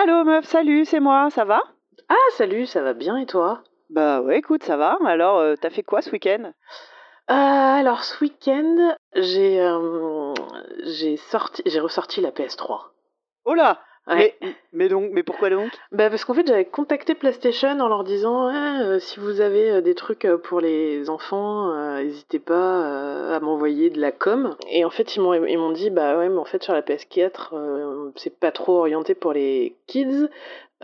Allô meuf, salut, c'est moi, ça va? Ah, salut, ça va bien et toi? Bah ouais, écoute, ça va. Alors, euh, t'as fait quoi ce week-end? Euh, Alors, ce week-end, j'ai euh, j'ai sorti, j'ai ressorti la PS3. Oh là Ouais. mais, mais donc, mais pourquoi donc? Bah, parce qu'en fait, j'avais contacté PlayStation en leur disant Ah, euh, si vous avez euh, des trucs euh, pour les enfants, euh, n'hésitez pas euh, à m'envoyer de la com. Et en fait, ils m'ont ils m'ont dit Bah ouais, mais en fait, sur la PS4, euh, c'est pas trop orienté pour les kids.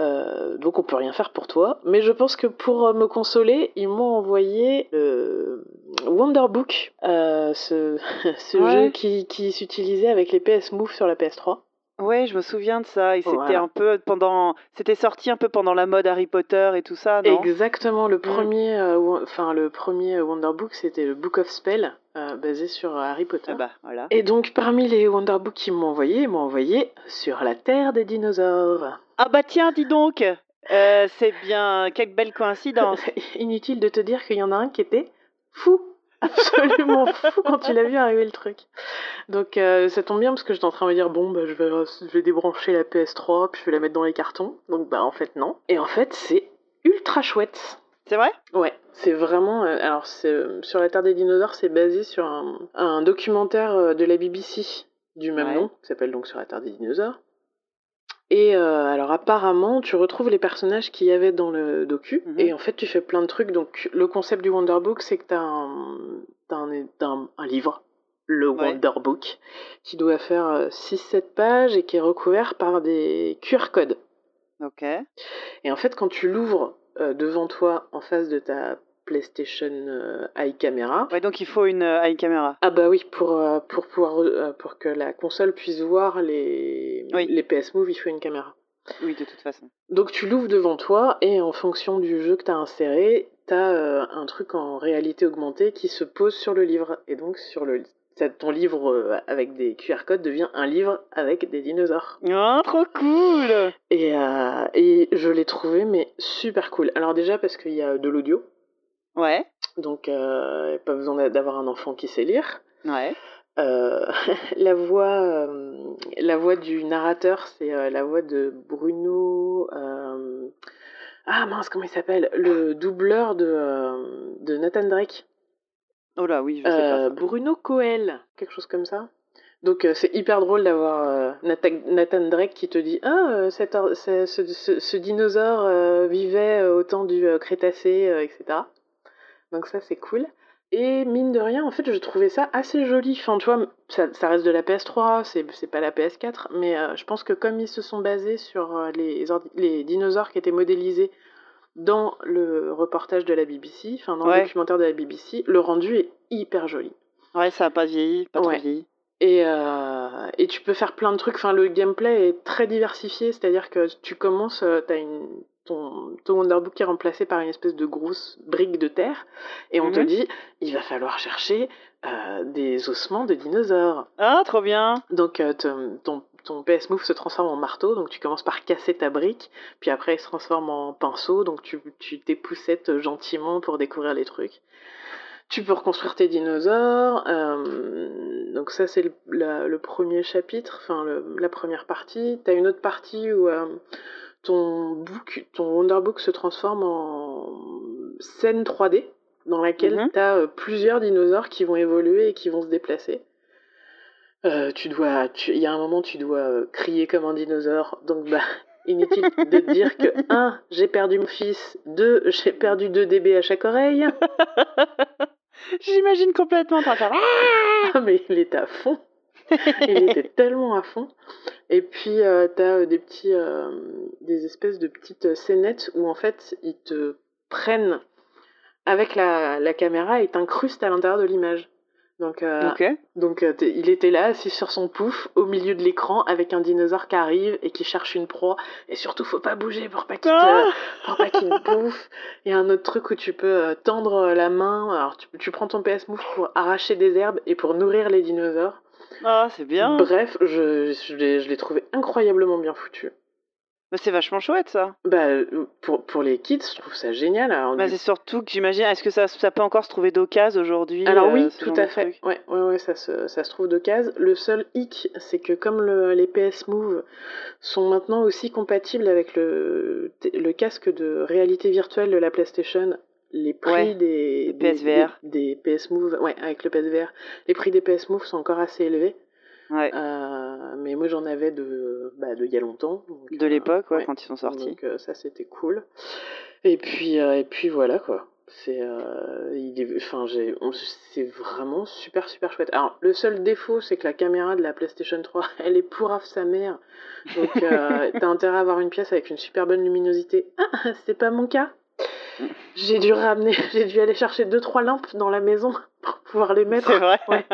euh, donc on peut rien faire pour toi. Mais je pense que pour me consoler, ils m'ont envoyé euh, Wonderbook, euh, ce, ce Ouais. jeu qui, qui s'utilisait avec les PS Move sur la PS3. Ouais, je me souviens de ça. Et c'était un peu pendant, c'était sorti un peu pendant la mode Harry Potter et tout ça, non? Exactement, le premier, euh, enfin le premier euh, Wonderbook, c'était le Book of Spell, euh, basé sur euh, Harry Potter. Ah bah voilà. Et donc parmi les Wonderbooks qu'ils m'ont envoyé, ils m'ont envoyé sur la Terre des dinosaures. Ah bah tiens, dis donc, euh, c'est bien, quelle belle coïncidence. Inutile de te dire qu'il y en a un qui était fou, absolument fou quand il a vu arriver le truc. Donc euh, ça tombe bien parce que j'étais en train de me dire bon bah je vais, je vais débrancher la PS3 puis je vais la mettre dans les cartons. Donc bah en fait non. Et en fait c'est ultra chouette. C'est vrai? Ouais, c'est vraiment. euh, alors, euh, sur la Terre des dinosaures, c'est basé sur un, un documentaire de la BBC du même Ouais. nom, qui s'appelle donc Sur la Terre des dinosaures. Et euh, alors, apparemment, tu retrouves les personnages qu'il y avait dans le docu, Mhm. et en fait, tu fais plein de trucs. Donc, le concept du Wonderbook, c'est que tu as, un, t'as un, t'as un- un livre, le Ouais. Wonderbook, qui doit faire 6-7 pages et qui est recouvert par des QR codes. Ok. Et en fait, quand tu l'ouvres euh, devant toi en face de ta PlayStation euh, Eye Camera, Ouais, donc il faut une euh, eye camera. ah bah oui, pour, euh, pour, pouvoir, pour que la console puisse voir les, Oui. les PS Move, il faut une caméra. Oui, de toute façon. Donc tu l'ouvres devant toi et en fonction du jeu que tu as inséré, tu as un truc en réalité augmentée qui se pose sur le livre. Et donc sur le ton livre euh, avec des QR codes devient un livre avec des dinosaures. Oh, trop cool Et, euh, et je l'ai trouvé mais super cool. Alors déjà parce qu'il y a de l'audio, Ouais, donc euh, pas besoin d'a- d'avoir un enfant qui sait lire. ouais. Euh, la voix, euh, la voix du narrateur, c'est euh, la voix de Bruno. Ah mince, comment il s'appelle? Le doubleur de, de Nathan Drake. Oh là, oui, je sais pas. ça. Bruno Coel, quelque chose comme ça. Donc euh, c'est hyper drôle d'avoir euh, Nathan, Drake qui te dit Ah, euh, cet ce, ce- dinosaure vivait au temps du Crétacé, etc. Donc ça c'est cool. Et mine de rien, en fait, je trouvais ça assez joli. Enfin, tu vois, ça, ça reste de la PS3, c'est pas la PS4, mais euh, je pense que comme ils se sont basés sur euh, les, dinosaures qui étaient modélisés dans le reportage de la BBC, enfin dans Ouais. le documentaire de la BBC, le rendu est hyper joli. Ouais, ça a pas vieilli, pas Ouais. trop vieilli. Et, euh, et tu peux faire plein de trucs. Enfin, le gameplay est très diversifié, c'est-à-dire que tu commences, t'as une ton, ton Wonderbook est remplacé par une espèce de grosse brique de terre, et on te Mhm. dit il va falloir chercher euh, des ossements de dinosaures. Ah, trop bien Donc euh, ton, ton, ton PS Move se transforme en marteau, donc tu commences par casser ta brique, puis après il se transforme en pinceau, donc tu, tu t'époussettes gentiment pour découvrir les trucs. Tu peux reconstruire tes dinosaures, euh, donc ça c'est le, premier chapitre, enfin la première partie. T'as une autre partie où ton book, ton Wonderbook se transforme en scène 3D, dans laquelle Mhm. t'as euh, plusieurs dinosaures qui vont évoluer et qui vont se déplacer. Euh, tu dois, tu- il y a un moment, tu dois euh, crier comme un dinosaure. Donc, bah, inutile de te dire que 1. J'ai perdu mon fils. 2. J'ai perdu 2 dB à chaque oreille. J'imagine complètement en train de faire... Ah, mais il était à fond. Il était tellement à fond. Et puis, euh, t'as euh, des petits, euh, des espèces de petites scénettes où en fait, ils te prennent avec la, la caméra et t'incrustent à l'intérieur de l'image. Donc, euh. Donc il était là, assis sur son pouf, au milieu de l'écran, avec un dinosaure qui arrive et qui cherche une proie. Et surtout, faut pas bouger pour pas qu'il te, Ah pour pas qu'il bouffe. Il y a un autre truc où tu peux tendre la main. Alors tu, tu prends ton PS Move pour arracher des herbes et pour nourrir les dinosaures. Ah, c'est bien. Bref, je, je l'ai je l'ai trouvé incroyablement bien foutu. Bah, c'est vachement chouette ça. Bah, euh, pour, pour les kids, je trouve ça génial. Alors, Bah, du- c'est surtout que j'imagine, est-ce que ça, ça peut encore se trouver d'occasion aujourd'hui Alors euh, oui, ce tout à fait. Ouais, ouais, ouais, ça se, ça se trouve d'occasion. Le seul hic, c'est que comme le- les PS Move sont maintenant aussi compatibles avec le, le casque de réalité virtuelle de la PlayStation, les prix Ouais, des, des, PSVR. des, des PS Move, ouais, avec le PSVR, les prix des PS Move sont encore assez élevés. Ouais. Euh, mais moi j'en avais de, bah, de il y a longtemps. donc, De euh, l'époque, ouais. quand ils sont sortis. Donc euh, ça c'était cool. Et puis et puis voilà quoi. C'est il enfin j'ai c'est vraiment super super chouette. Alors le seul défaut c'est que la caméra de la PlayStation 3 elle est pourrave sa mère. Donc t'as intérêt à avoir une pièce avec une super bonne luminosité. Ah c'est pas mon cas. J'ai dû ramener j'ai dû aller chercher deux trois lampes dans la maison pour pouvoir les mettre C'est vrai. Ouais.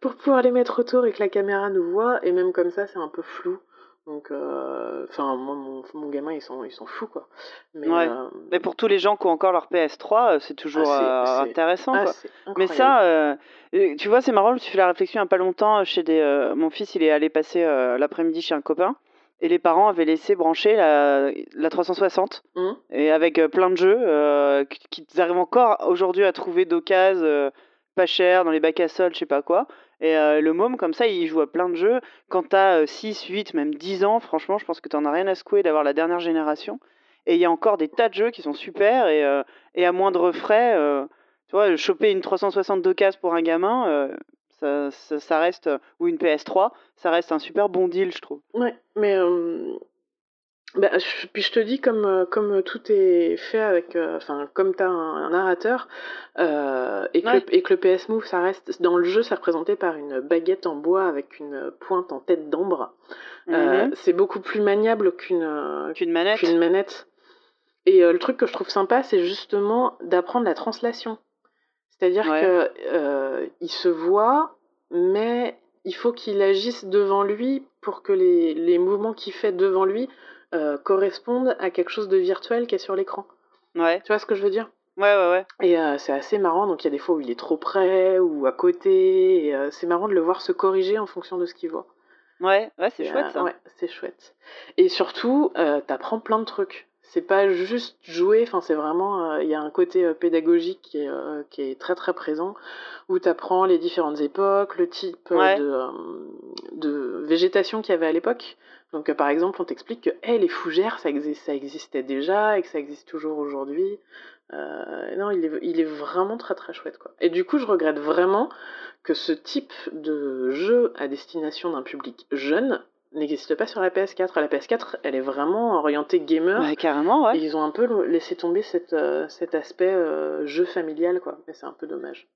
pour pouvoir les mettre autour et que la caméra nous voit et même comme ça c'est un peu flou donc euh, enfin moi mon, mon gamin ils sont ils sont fous quoi mais Ouais. euh, Mais pour tous les gens qui ont encore leur PS3, euh, c'est toujours Ah, euh, intéressant. ah, quoi. Mais ça, tu vois, c'est marrant, je me suis fait la réflexion il n'y a pas longtemps chez des. mon fils, il est allé passer l'après-midi chez un copain et les parents avaient laissé brancher la, la 360 Hum, et avec euh, plein de jeux euh, qui- qu'ils arrivent encore aujourd'hui à trouver d'occasion euh, pas cher dans les bacs à soldes, je sais pas quoi. Et euh, le môme, comme ça, il joue à plein de jeux. Quand t'as euh, 6, 8, même 10 ans, franchement, je pense que t'en as rien à secouer d'avoir la dernière génération. Et il y a encore des tas de jeux qui sont super et, euh, et à moindre frais. tu vois, choper une 360 d'occasion pour un gamin, ça, ça, ça reste, ou une PS3, ça reste un super bon deal, je trouve. ouais mais euh, bah, je- puis je te dis comme euh, comme tout est fait avec euh, enfin comme t'as un, un narrateur euh, et que Ouais. le, et que le PS Move ça reste dans le jeu c'est représenté par une baguette en bois avec une pointe en tête d'ambre Euh, Mhm. c'est beaucoup plus maniable qu'une euh, Qu'une manette. qu'une manette. Et euh, le truc que je trouve sympa, c'est justement d'apprendre la translation. C'est-à-dire Ouais. que euh, se voit, mais il faut qu'il agisse devant lui pour que les, les mouvements qu'il fait devant lui euh, correspondent à quelque chose de virtuel qui est sur l'écran. Ouais, Tu vois ce que je veux dire? Ouais, ouais, ouais. Et euh, c'est assez marrant, donc il y a des fois où il est trop près ou à côté, et euh, c'est marrant de le voir se corriger en fonction de ce qu'il voit. Ouais, ouais, c'est Et, chouette ça. Ouais, c'est chouette. Et surtout, t'apprends plein de trucs. C'est pas juste jouer, enfin c'est vraiment, euh, il y a un côté euh, pédagogique qui est, euh, qui est très très présent, où t'apprends les différentes époques, le type Ouais. de, de végétation qu'il y avait à l'époque. Donc par exemple, on t'explique que hey, les fougères, ça, exi- ça existait déjà et que ça existe toujours aujourd'hui. Non, il est, il est vraiment très très chouette quoi. Et du coup, je regrette vraiment que ce type de jeu à destination d'un public jeune n'existe pas sur la PS4. La PS4, elle est vraiment orientée gamer. Ouais, carrément, ouais. Et ils ont un peu laissé tomber cette, euh, cet aspect euh, jeu familial, quoi. Mais c'est un peu dommage.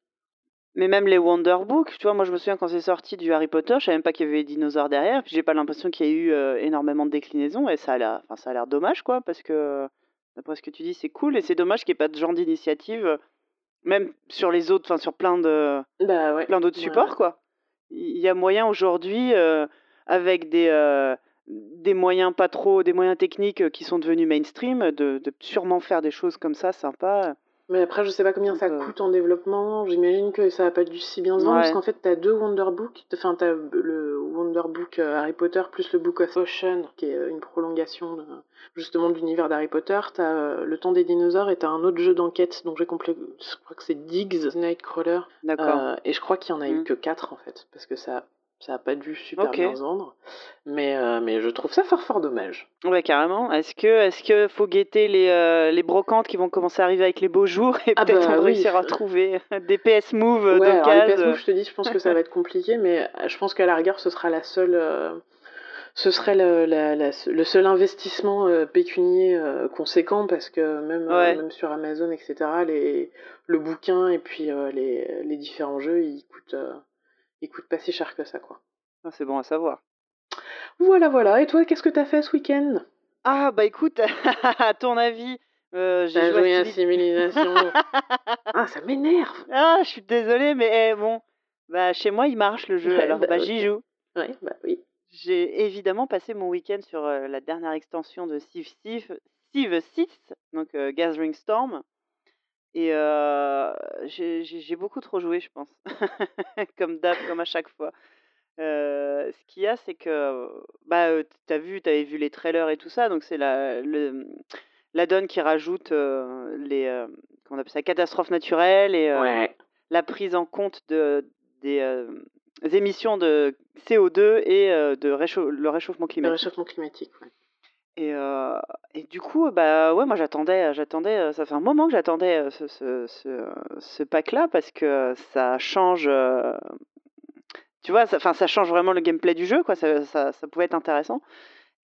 Mais même les Wonderbook, tu vois, moi je me souviens quand c'est sorti du Harry Potter, je savais même pas qu'il y avait des dinosaures derrière, puis j'ai pas l'impression qu'il y ait eu euh, énormément de déclinaisons, et ça a l'air, enfin, ça a l'air dommage, quoi, parce que, d'après ce que tu dis, c'est cool, et c'est dommage qu'il n'y ait pas de genre d'initiative, même sur les autres, enfin, sur plein de, Bah ouais. plein d'autres Ouais, supports, quoi. Il y a moyen aujourd'hui, avec des, euh, des moyens pas trop, des moyens techniques euh, qui sont devenus mainstream, de, de sûrement faire des choses comme ça, sympa. Mais après, je sais pas combien ça euh, coûte en développement. J'imagine que ça a pas dû si bien se vendre, Ouais. parce qu'en fait, t'as deux Wonderbook. Enfin, t'as le Wonderbook euh, Harry Potter plus le Book of Ocean, qui est une prolongation de- justement de l'univers d'Harry Potter. T'as Le Temps des Dinosaures et t'as un autre jeu d'enquête dont j'ai complet. Je crois que c'est Diggs Nightcrawler. D'accord. Euh, et je crois qu'il y en a eu Mm. que 4 en fait, parce que ça, ça a pas dû super Ok. bien vendre. Mais, euh, mais je trouve ça fort fort dommage. Ouais, carrément. Est-ce que, est-ce que faut guetter les, euh, les brocantes qui vont commencer à arriver avec les beaux jours et Ah peut-être bah on oui. réussir à trouver des PS Move euh, Ouais, alors les d'occasion. PS Move, je te dis, je pense que ça va être compliqué, mais euh, je pense qu'à la rigueur, ce sera la seule. euh, ce serait le, la- la- le seul investissement euh, pécunier euh, conséquent parce que même, euh, Ouais. même sur Amazon, etc., les, le bouquin et puis euh, les, les différents jeux, ils coûtent, ils coûtent pas si cher que ça, quoi. Ah, c'est bon à savoir. Voilà, voilà. Et toi, qu'est-ce que t'as fait ce week-end? Ah, bah écoute, à ton avis, euh, j'ai T'as joué joué à Civilisation. ah, ça m'énerve Ah, je suis désolée, mais eh, bon, bah chez moi il marche le jeu, Ouais, alors bah, bah j'y joue. Ouais, bah oui. J'ai évidemment passé mon week-end sur euh, la dernière extension de Civ 6, Civ 6 donc euh, Gathering Storm. Et euh, j'ai beaucoup trop joué, je pense. comme d'hab, comme à chaque fois. Euh, ce qu'il y a, c'est que bah, t'as vu, t'avais vu les trailers et tout ça, donc c'est la, le, la donne qui rajoute euh, les euh, comment on appelle ça, catastrophes naturelles et Ouais. la prise en compte de, des émissions de CO2 et de réchau- le réchauffement Le climatique. réchauffement climatique, ouais. Et, euh, et du coup, bah ouais, moi j'attendais, j'attendais, euh, ça fait un moment que j'attendais euh, ce, ce, ce, ce pack-là parce que ça change, euh, tu vois, ça, enfin, ça change vraiment le gameplay du jeu, quoi. Ça, ça, ça pouvait être intéressant.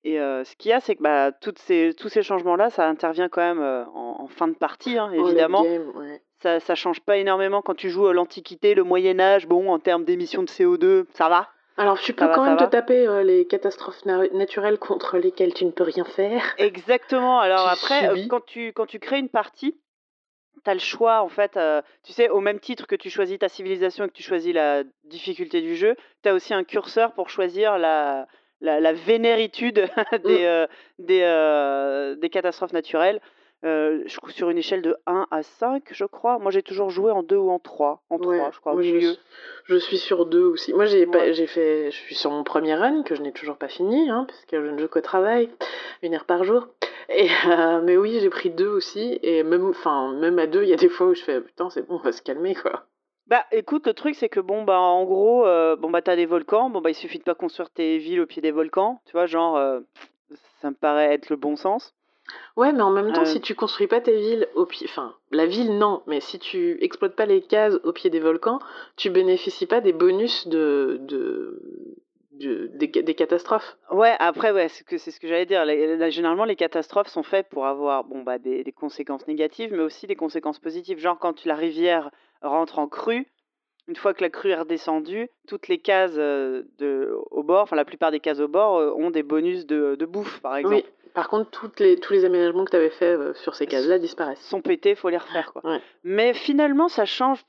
Et euh, ce qu'il y a, c'est que bah, toutes ces, tous ces changements-là, ça intervient quand même euh, en, en fin de partie, hein, évidemment. game, ouais. Ça, ça change pas énormément quand tu joues à l'Antiquité, le Moyen Âge. Bon, en termes d'émissions de CO2, ça va. Alors, tu peux va, quand même te taper euh, les catastrophes na- naturelles contre lesquelles tu ne peux rien faire. Exactement. Alors après, euh, quand tu, quand tu crées une partie, tu as le choix, en fait, euh, tu sais, au même titre que tu choisis ta civilisation et que tu choisis la difficulté du jeu, tu as aussi un curseur pour choisir la, la, la vénéritude des, Mm. des, des catastrophes naturelles. Euh, je crois sur une échelle de 1 à 5, je crois. Moi, j'ai toujours joué en 2 ou en 3. En 3, Ouais, je crois, au je, milieu. suis- je suis sur deux aussi. Moi, j'ai pas- Ouais. j'ai fait, je suis sur mon premier run que je n'ai toujours pas fini, hein, parce que je ne joue qu'au travail, une heure par jour. Et euh, mais oui, j'ai pris deux aussi, et même, enfin, même à deux, il y a des fois où je fais putain, c'est bon, on va se calmer quoi. Bah écoute, le truc c'est que bon bah en gros, euh, bon bah t'as des volcans, bon bah il suffit de pas construire tes villes au pied des volcans, tu vois, genre euh, ça me paraît être le bon sens. Ouais, mais en même temps, Euh. si tu construis pas tes villes au pied, enfin, la ville non, mais si tu exploites pas les cases au pied des volcans, tu bénéficies pas des bonus de, de, de- des, des catastrophes. Ouais, après ouais, c'est que c'est ce que j'allais dire. Généralement les catastrophes sont faites pour avoir bon bah des, des conséquences négatives, mais aussi des conséquences positives. Genre quand la rivière rentre en crue, une fois que la crue est redescendue, toutes les cases euh, de au bord, enfin la plupart des cases au bord euh, ont des bonus de, de bouffe par exemple. Oui. Par contre, toutes les, tous les aménagements que tu avais fait euh, sur ces cases-là disparaissent. sont pétés, faut les refaire quoi. Ouais. Mais finalement, ça change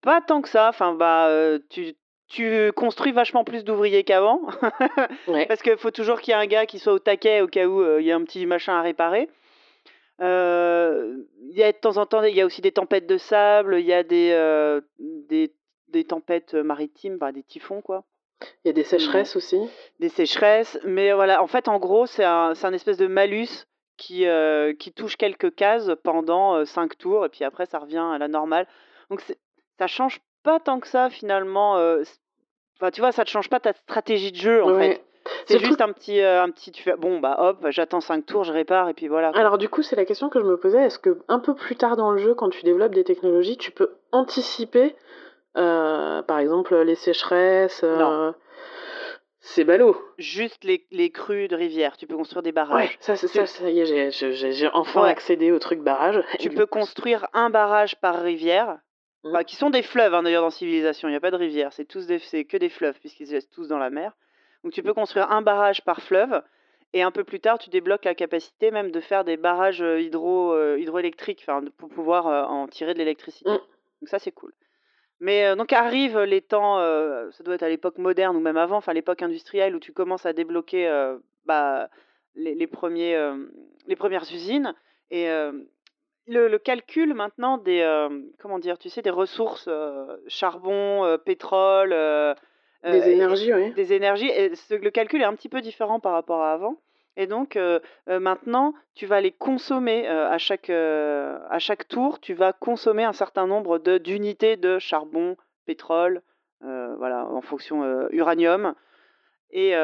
pas tant que ça. Enfin, bah, euh, tu, tu construis vachement plus d'ouvriers qu'avant, Ouais. parce qu'il faut toujours qu'il y ait un gars qui soit au taquet au cas où euh, il y a un petit machin à réparer. Euh, Il y a de temps en temps, il y a aussi des tempêtes de sable, il y a des, euh, des, des tempêtes maritimes, des typhons quoi Il y a des sécheresses aussi. des sécheresses. Mais voilà, en fait, en gros, c'est un, c'est un espèce de malus qui, euh, qui touche quelques cases pendant 5 tours, et puis après, ça revient à la normale. Donc, ça change pas tant que ça, finalement. euh, Enfin, tu vois, ça ne change pas ta stratégie de jeu, en fait. C'est juste un petit, euh, un petit. Tu fais, bon, bah hop, j'attends 5 tours, je répare, et puis voilà. quoi. Alors du coup, c'est la question que je me posais. Est-ce que un peu plus tard dans le jeu, quand tu développes des technologies, tu peux anticiper, euh, par exemple, les sécheresses euh. C'est ballot. Juste les, les crues de rivière, tu peux construire des Ouais, barrages. ça, c'est ça, ça y est, j'ai- enfin Ouais. accédé au truc barrage. Tu peux coup, construire un barrage par rivière, enfin, qui sont des fleuves hein, d'ailleurs dans Civilisation. Il n'y a pas de rivière, c'est que des fleuves puisqu'ils se laissent tous dans la mer. Donc tu peux construire un barrage par fleuve et un peu plus tard tu débloques la capacité même de faire des barrages euh, hydro, euh, hydroélectriques, pour pouvoir euh, en tirer de l'électricité. Mhm. Donc ça c'est cool. Mais euh, donc arrivent les temps, euh, ça doit être à l'époque moderne ou même avant, enfin l'époque industrielle où tu commences à débloquer euh, bah, les, les premiers, les premières usines et le, le calcul maintenant des comment dire, tu sais, des ressources charbon, pétrole, des énergies, oui. des énergies. Et ce- le calcul est un petit peu différent par rapport à avant. Et donc maintenant, tu vas les consommer à, chaque, à chaque tour. Tu vas consommer un certain nombre d'unités de charbon, pétrole, voilà, en fonction uranium. Et,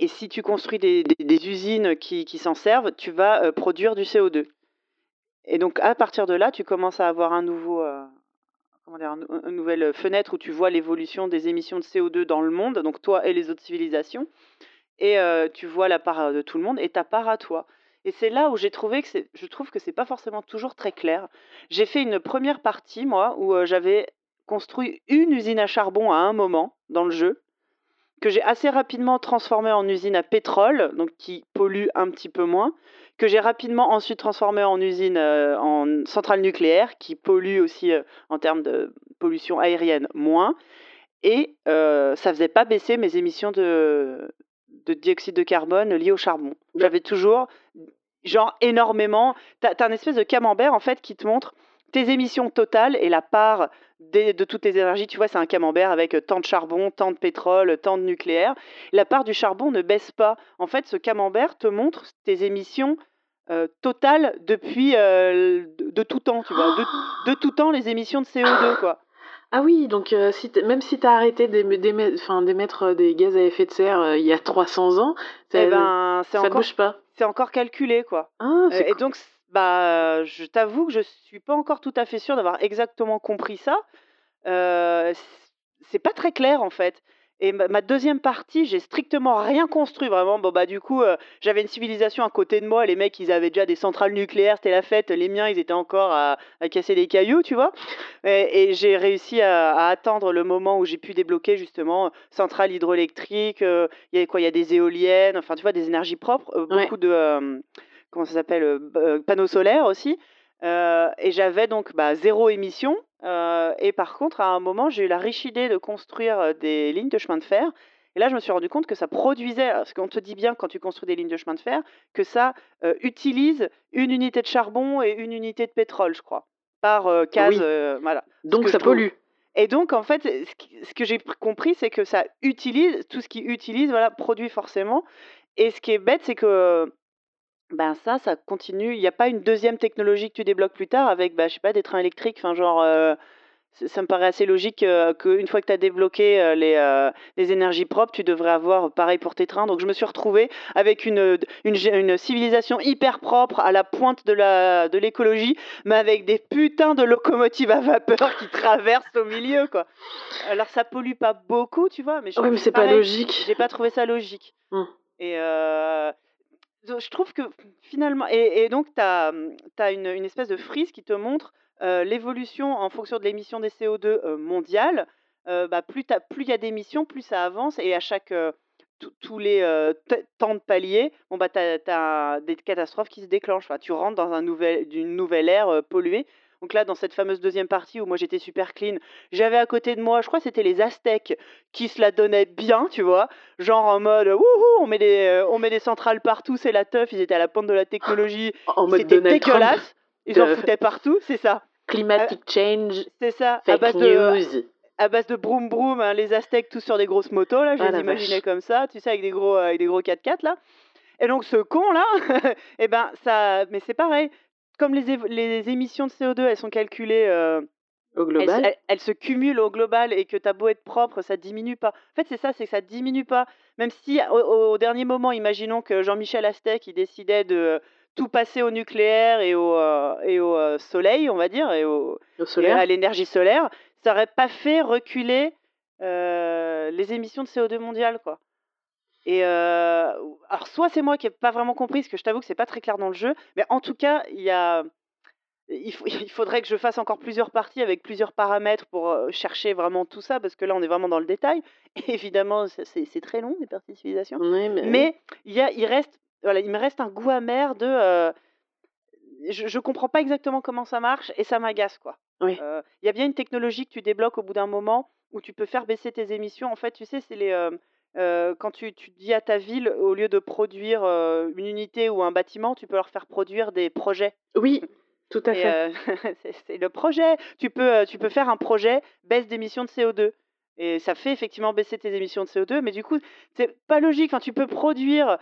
et si tu construis des, des- usines qui, qui s'en servent, tu vas produire du CO2. Et donc à partir de là, tu commences à avoir un nouveau, une nouvelle fenêtre où tu vois l'évolution des émissions de CO2 dans le monde, donc toi et les autres civilisations, et euh, tu vois la part de tout le monde et ta part à toi. Et c'est là où j'ai trouvé que c'est, je trouve que c'est pas forcément toujours très clair. J'ai fait une première partie moi où euh, j'avais construit une usine à charbon à un moment dans le jeu que j'ai assez rapidement transformée en usine à pétrole, donc qui pollue un petit peu moins, que j'ai rapidement ensuite transformée en usine euh, en centrale nucléaire, qui pollue aussi euh, en termes de pollution aérienne moins, et euh, ça faisait pas baisser mes émissions de, de dioxyde de carbone liées au charbon. J'avais toujours, genre énormément, t'as as un espèce de camembert en fait qui te montre tes émissions totales et la part de toutes tes énergies. Tu vois, c'est un camembert avec euh, tant de charbon, tant de pétrole, tant de nucléaire. La part du charbon ne baisse pas. En fait, ce camembert te montre tes émissions euh, totales depuis euh, de, de tout temps, tu vois. De, de tout temps, les émissions de CO2, quoi. Ah oui, donc euh, si même si tu as arrêté d'émettre euh, des gaz à effet de serre euh, il y a 300 ans, ça, Eh ben, ça encore, bouge pas. c'est encore calculé, quoi. Ah, Euh, et cool. donc, bah, je t'avoue que je suis pas encore tout à fait sûre d'avoir exactement compris ça. C'est pas très clair en fait. Et ma, deuxième partie, j'ai strictement rien construit vraiment. Bon bah du coup, euh, j'avais une civilisation à côté de moi. Les mecs, ils avaient déjà des centrales nucléaires, c'était la fête. Les miens, ils étaient encore à, à casser des cailloux, tu vois. Et, et j'ai réussi à, à attendre le moment où j'ai pu débloquer justement centrales hydroélectriques. euh, Il y a quoi? Il y a des éoliennes. Enfin, tu vois, des énergies propres. euh, Ouais. beaucoup de comment ça s'appelle panneaux solaires aussi. Et j'avais donc bah, zéro émission. Euh, et par contre, à un moment, j'ai eu la riche idée de construire euh, des lignes de chemin de fer. Et là, je me suis rendu compte que ça produisait, parce qu'on te dit bien quand tu construis des lignes de chemin de fer, que ça euh, utilise une unité de charbon et une unité de pétrole, je crois, par euh, case. Oui. voilà. Donc ça pollue. Et donc, en fait, ce, que j'ai pr- compris, c'est que ça utilise, tout ce qui utilise, voilà, produit forcément. Et ce qui est bête, c'est que ben ça, ça continue. Il n'y a pas une deuxième technologie que tu débloques plus tard avec, bah, je sais pas, des trains électriques? Enfin, genre, euh, ça me paraît assez logique euh, qu'une fois que tu as débloqué euh, les, les énergies propres, tu devrais avoir pareil pour tes trains. Donc, je me suis retrouvée avec une, une, civilisation hyper propre à la pointe de la de l'écologie, mais avec des putains de locomotives à vapeur qui traversent au milieu, quoi. Alors, ça pollue pas beaucoup, tu vois, mais je, Ouais, mais c'est pas pareil, logique. j'ai pas trouvé ça logique. Hmm. Et je trouve que finalement, et, donc tu as, une, une espèce de frise qui te montre l'évolution en fonction de l'émission des CO2 euh, mondiale. Bah, plus il y a d'émissions, plus ça avance, et à chaque tous- les temps de palier, bon bah t'as, t'as des catastrophes qui se déclenchent. Enfin, tu rentres dans un nouvel, d'une nouvelle ère polluée. Donc là, dans cette fameuse deuxième partie où moi j'étais super clean, j'avais à côté de moi, je crois que c'était les Aztèques qui se la donnaient bien, tu vois, genre en mode wouhou, on met des, euh, on met des centrales partout, c'est la teuf, ils étaient à la pointe de la technologie, En mode c'était Trump. dégueulasse, ils en de- foutaient partout, c'est ça, Climatic change, c'est ça, à fake base de, news. à base de broum broum, hein, les Aztèques tous sur des grosses motos là, je Ah, les imaginais vache. comme ça, tu sais avec des gros, euh, avec des gros 4x4 là. Et donc ce con là, eh ben ça, mais c'est pareil, comme les, émissions de CO2 elles sont calculées. euh, Au elles, global. elles- elles se cumulent au global et que t'as beau être propre, ça diminue pas. En fait, c'est ça, c'est que ça diminue pas. Même si au, au dernier moment, imaginons que Jean-Michel Astec il décidait de tout passer au nucléaire et au, euh, et au euh, soleil, on va dire, et, au, Au et solaire. à l'énergie solaire, ça aurait pas fait reculer euh, les émissions de CO2 mondiales, quoi. Et euh, alors, soit c'est moi qui n'ai pas vraiment compris, parce que je t'avoue que c'est pas très clair dans le jeu, mais en tout cas, il y a, il, faut- il faudrait que je fasse encore plusieurs parties avec plusieurs paramètres pour chercher vraiment tout ça, parce que là, on est vraiment dans le détail. Et évidemment, c'est- très long, les parties de civilisation. Mais... Mais il, y a, il, reste, voilà, il me reste un goût amer de. euh, je, je comprends pas exactement comment ça marche et ça m'agace, quoi. Oui. Euh, Il y a bien une technologie que tu débloques au bout d'un moment où tu peux faire baisser tes émissions. En fait, tu sais, c'est les. euh, euh, quand tu, tu dis à ta ville, au lieu de produire euh, une unité ou un bâtiment, tu peux leur faire produire des projets. Oui, tout à Et, fait. c'est le projet. Tu peux, tu peux faire un projet baisse d'émissions de CO2. Et ça fait effectivement baisser tes émissions de CO2, mais du coup, c'est pas logique. Enfin, tu peux produire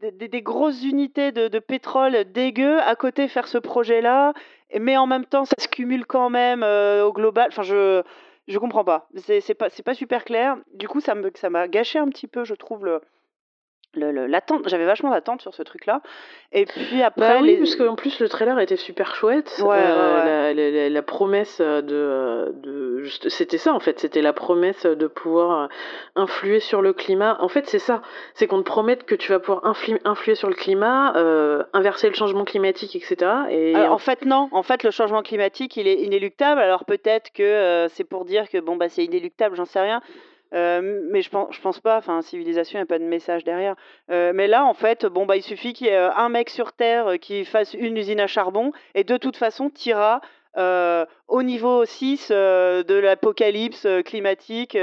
des, des- des grosses unités de, de pétrole dégueu, à côté faire ce projet-là, et- mais en même temps, ça se cumule quand même euh, au global. Enfin, je je comprends pas. C'est pas, pas super clair. Du coup, ça m'a gâché un petit peu, je trouve, le- l'attente. J'avais vachement d'attente sur ce truc-là. Et puis après, Bah oui, les- parce qu'en plus le trailer était super chouette. Ouais, Euh, ouais. La, la- la- la promesse de, de c'était ça en fait, c'était la promesse de pouvoir influer sur le climat. En fait, c'est ça, c'est qu'on te promette que tu vas pouvoir influ- influer sur le climat, euh, inverser le changement climatique, etc. Et Alors, en fait, non. En fait, le changement climatique, il est inéluctable. Alors, peut-être que euh, c'est pour dire que bon, bah, c'est inéluctable, j'en sais rien. Euh, mais je pense, je pense pas. Enfin, civilisation, il n'y a pas de message derrière. Euh, mais là, en fait, bon, bah, il suffit qu'il y ait euh, un mec sur Terre qui fasse une usine à charbon et de toute façon, tira euh, au niveau 6 euh, de l'apocalypse climatique.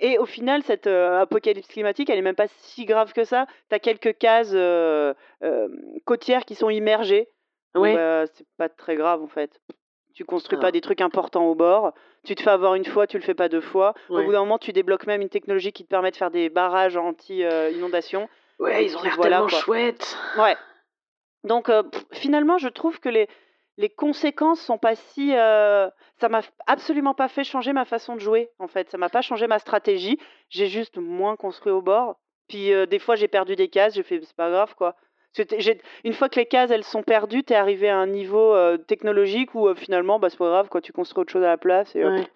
et au final, cette apocalypse climatique, elle est même pas si grave que ça. Tu as quelques cases côtières qui sont immergées. Ouais. bah, c'est pas très grave en fait. Tu construis Ah. pas des trucs importants au bord. Tu te fais avoir une fois, tu le fais pas deux fois. Ouais. Au bout d'un moment, tu débloques même une technologie qui te permet de faire des barrages anti-inondation. Ouais, ils ont l'air voilà, tellement quoi. chouettes. Ouais. Donc euh, pff, finalement, je trouve que les, les conséquences sont pas si. euh, ça m'a absolument pas fait changer ma façon de jouer, en fait. Ça m'a pas changé ma stratégie. J'ai juste moins construit au bord. Puis euh, des fois, j'ai perdu des cases. J'ai fait, c'est pas grave, quoi. Une fois que les cases elles sont perdues, t'es arrivé à un niveau euh, technologique où euh, finalement, bah, c'est pas grave, quoi. Tu construis autre chose à la place. Et, hop. Ouais.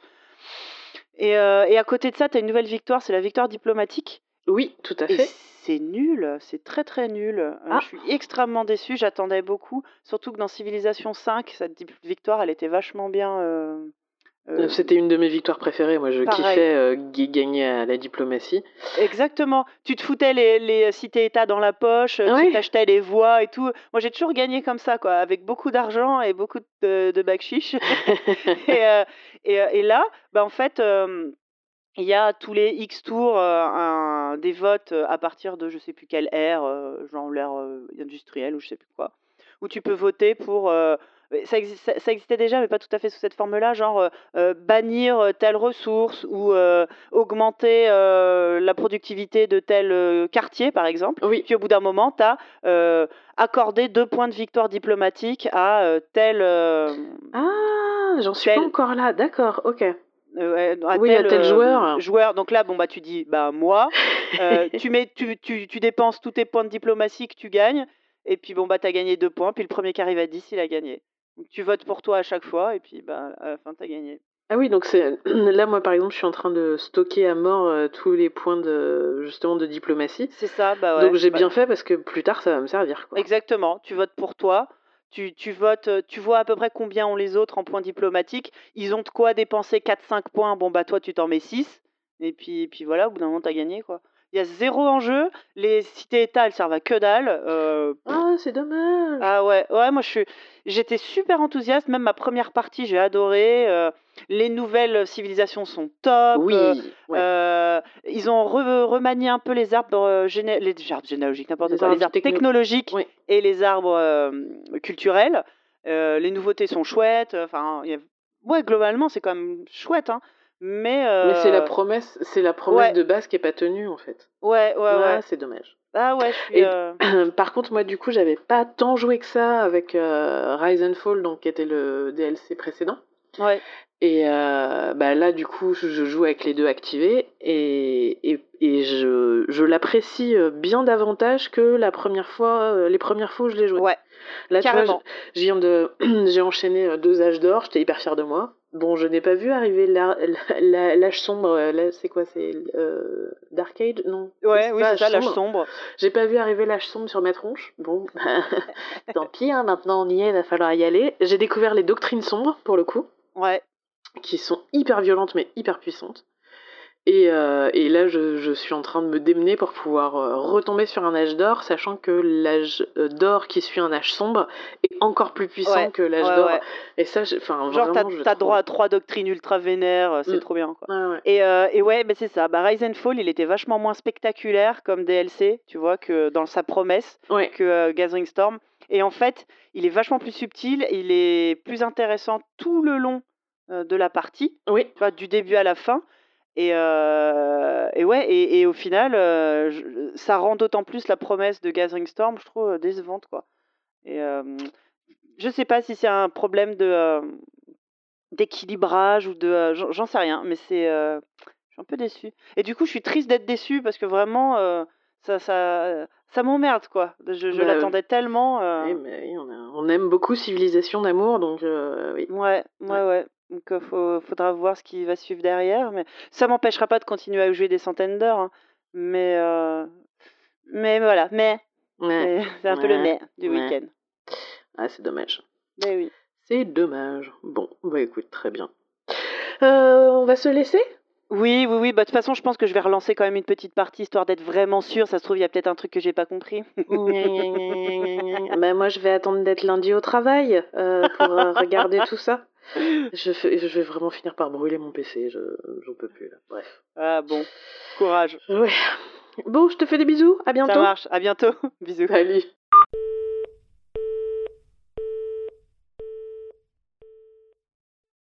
et, euh, et à côté de ça, t'as une nouvelle victoire, c'est la victoire diplomatique. Oui, tout à fait. c'est nul, c'est très très nul. Ah. Je suis extrêmement déçue, j'attendais beaucoup. Surtout que dans Civilization 5, cette victoire, elle était vachement bien. Euh, euh, Euh, C'était une de mes victoires préférées. Moi, je pareil. kiffais euh, gagner à la diplomatie. Exactement. Tu te foutais les, les cités-États dans la poche, euh, Ouais. tu t'achetais les voix et tout. Moi, j'ai toujours gagné comme ça, quoi, avec beaucoup d'argent et beaucoup de, de et, euh, et, euh, et là, bah, en fait, euh, il y a tous les X tours euh, un- des votes euh, à partir de je sais plus quelle ère, euh, genre l'ère euh, industrielle ou je sais plus quoi, où tu peux voter pour. Ça, exi- ça- ça existait déjà, mais pas tout à fait sous cette forme-là, genre euh, euh, bannir euh, telle ressource ou euh, augmenter euh, la productivité de tel quartier, par exemple. oui. Puis au bout d'un moment, tu as accordé deux points de victoire diplomatique à tel. Ah, j'en suis Tel- pas encore là. D'accord, ok. euh, à Oui, à tel euh, joueur. joueur. Donc là, bon bah tu dis, bah moi, euh, tu mets, tu, tu, tu dépenses tous tes points de diplomatie que tu gagnes, et puis bon bah t'as gagné deux points, puis le premier qui arrive à 10, il a gagné. Donc tu votes pour toi à chaque fois, et puis bah à la fin t'as gagné. Ah oui, donc c'est là moi par exemple, je suis en train de stocker à mort euh, tous les points de justement de diplomatie. C'est ça, bah ouais. donc j'ai bah, bien fait parce que plus tard ça va me servir quoi. Exactement, tu votes pour toi. Tu, tu votes, euh, tu vois à peu près combien ont les autres en points diplomatiques. Ils ont de quoi dépenser 4-5 points. Bon, bah toi, tu t'en mets 6. Et puis, puis voilà, au bout d'un moment, t'as gagné, quoi. Il y a zéro enjeu. Les cités-États, elles servent à que dalle. Euh, Ah, c'est dommage. ah ouais, ouais, moi je suis, j'étais super enthousiaste. Même ma première partie, j'ai adoré. Euh, les nouvelles civilisations sont top. oui. Euh, ouais. euh, ils ont re- remanié un peu les arbres, géné- les arbres généalogiques, n'importe quoi, arbres les arbres techno- technologiques Oui. et les arbres culturels. Les nouveautés sont chouettes. Enfin, a- ouais, globalement, c'est quand même chouette, hein. Mais, Mais c'est la euh, promesse, c'est la promesse ouais. de base qui est pas tenue en fait. ouais, ouais, ouais. c'est dommage. Ah ouais, je suis. Et- euh, Par contre, moi, du coup, j'avais pas tant joué que ça avec euh, Rise and Fall, donc qui était le DLC précédent. ouais. Et bah là, du coup, je joue avec les deux activés et, et, et je, je l'apprécie bien davantage que la première fois, les premières fois où je l'ai joué. Ouais, là, tu vois, carrément. j'ai enchaîné deux âges d'or, j'étais hyper fière de moi. Bon, je n'ai pas vu arriver la- la- la- l'âge sombre. euh, là, C'est quoi C'est euh, Dark Age? Non. Ouais, oui, c'est ça, l'âge sombre. sombre. J'ai pas vu arriver l'âge sombre sur ma tronche. Bon, tant pis, hein, maintenant on y est, il va falloir y aller. J'ai découvert les doctrines sombres, pour le coup, Ouais, qui sont hyper violentes mais hyper puissantes. Et, euh, et là, je, je suis en train de me démener pour pouvoir euh, retomber sur un âge d'or, sachant que l'âge euh, d'or qui suit un âge sombre est encore plus puissant Ouais, que l'âge ouais, d'or. ouais. Et ça, enfin, Genre, t'as trouve- droit à trois doctrines ultra vénères, c'est Mm. trop bien, quoi. Et, euh, et ouais, ben c'est ça. Bah, Rise and Fall, il était vachement moins spectaculaire comme DLC, tu vois, que dans sa promesse, que Gathering Storm. Et en fait, il est vachement plus subtil, il est plus intéressant tout le long de la partie, Oui, tu vois, du début à la fin. Et, euh, et ouais, et, et au final, euh, je- ça rend d'autant plus la promesse de Gathering Storm, je trouve, euh, décevante, quoi. Et euh, je sais pas si c'est un problème de d'équilibrage ou de, j'en sais rien, mais c'est, je suis un peu déçue. Et du coup, je suis triste d'être déçue parce que vraiment, ça, ça, ça m'emmerde, quoi. Je, je Bah, l'attendais tellement. Oui, mais oui, on, a- on aime beaucoup Civilisation d'amour, donc oui. Ouais, ouais, ouais. Donc, il faudra voir ce qui va suivre derrière. Mais ça m'empêchera pas de continuer à jouer des centaines d'heures. hein. Mais, euh, mais voilà, mais, Ouais. mais c'est un peu le mais du ouais. week-end. Ah, c'est dommage. Mais oui. C'est dommage. Bon, bah écoute, très bien. Euh, on va se laisser? Oui, oui, oui. Bah, de toute façon, je pense que je vais relancer quand même une petite partie histoire d'être vraiment sûr. Ça se trouve, il y a peut-être un truc que j'ai pas compris. bah moi, je vais attendre d'être lundi au travail euh, pour euh, regarder tout ça. Je, fais- je vais vraiment finir par brûler mon PC, je j'en peux plus là. Bref. Ah bon, courage. Ouais. Bon, je te fais des bisous, à bientôt. Ça marche. À bientôt. Bisous. Salut.